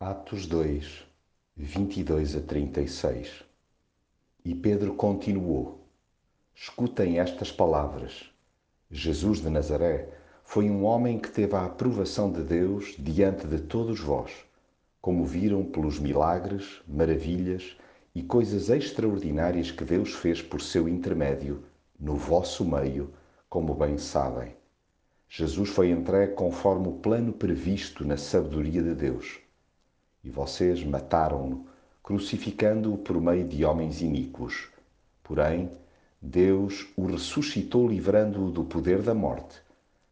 Atos 2, 22 a 36 E Pedro continuou: Escutem estas palavras. Jesus de Nazaré foi um homem que teve a aprovação de Deus diante de todos vós, como viram pelos milagres, maravilhas e coisas extraordinárias que Deus fez por seu intermédio no vosso meio, como bem sabem. Jesus foi entregue conforme o plano previsto na sabedoria de Deus e vocês mataram-no, crucificando-o por meio de homens iníquos. Porém, Deus o ressuscitou, livrando-o do poder da morte,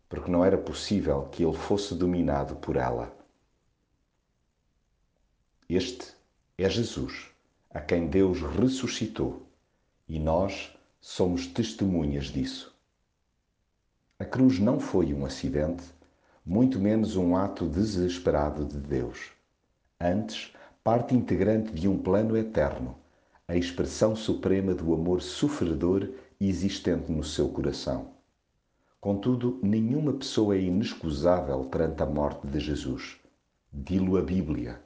porque não era possível que ele fosse dominado por ela. Este é Jesus, a quem Deus ressuscitou, e nós somos testemunhas disso. A cruz não foi um acidente, muito menos um ato desesperado de Deus antes parte integrante de um plano eterno, a expressão suprema do amor sofredor existente no seu coração. Contudo, nenhuma pessoa é inexcusável perante a morte de Jesus. Dilo a Bíblia.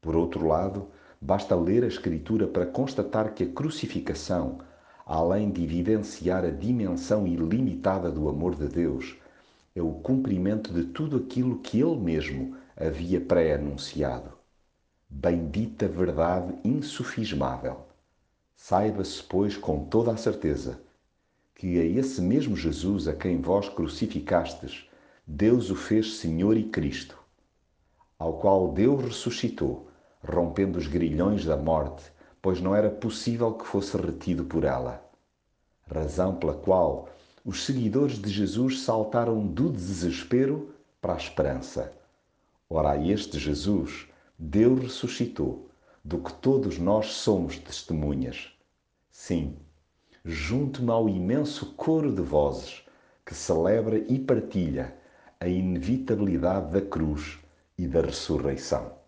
Por outro lado, basta ler a Escritura para constatar que a crucificação, além de evidenciar a dimensão ilimitada do amor de Deus, é o cumprimento de tudo aquilo que Ele mesmo havia pré-anunciado. Bendita verdade insufismável. Saiba-se, pois, com toda a certeza, que a esse mesmo Jesus a quem vós crucificastes, Deus o fez Senhor e Cristo, ao qual Deus ressuscitou, rompendo os grilhões da morte, pois não era possível que fosse retido por ela. Razão pela qual os seguidores de Jesus saltaram do desespero para a esperança. Ora, este Jesus, Deus ressuscitou, do que todos nós somos testemunhas. Sim, junto-me ao imenso coro de vozes que celebra e partilha a inevitabilidade da cruz e da ressurreição.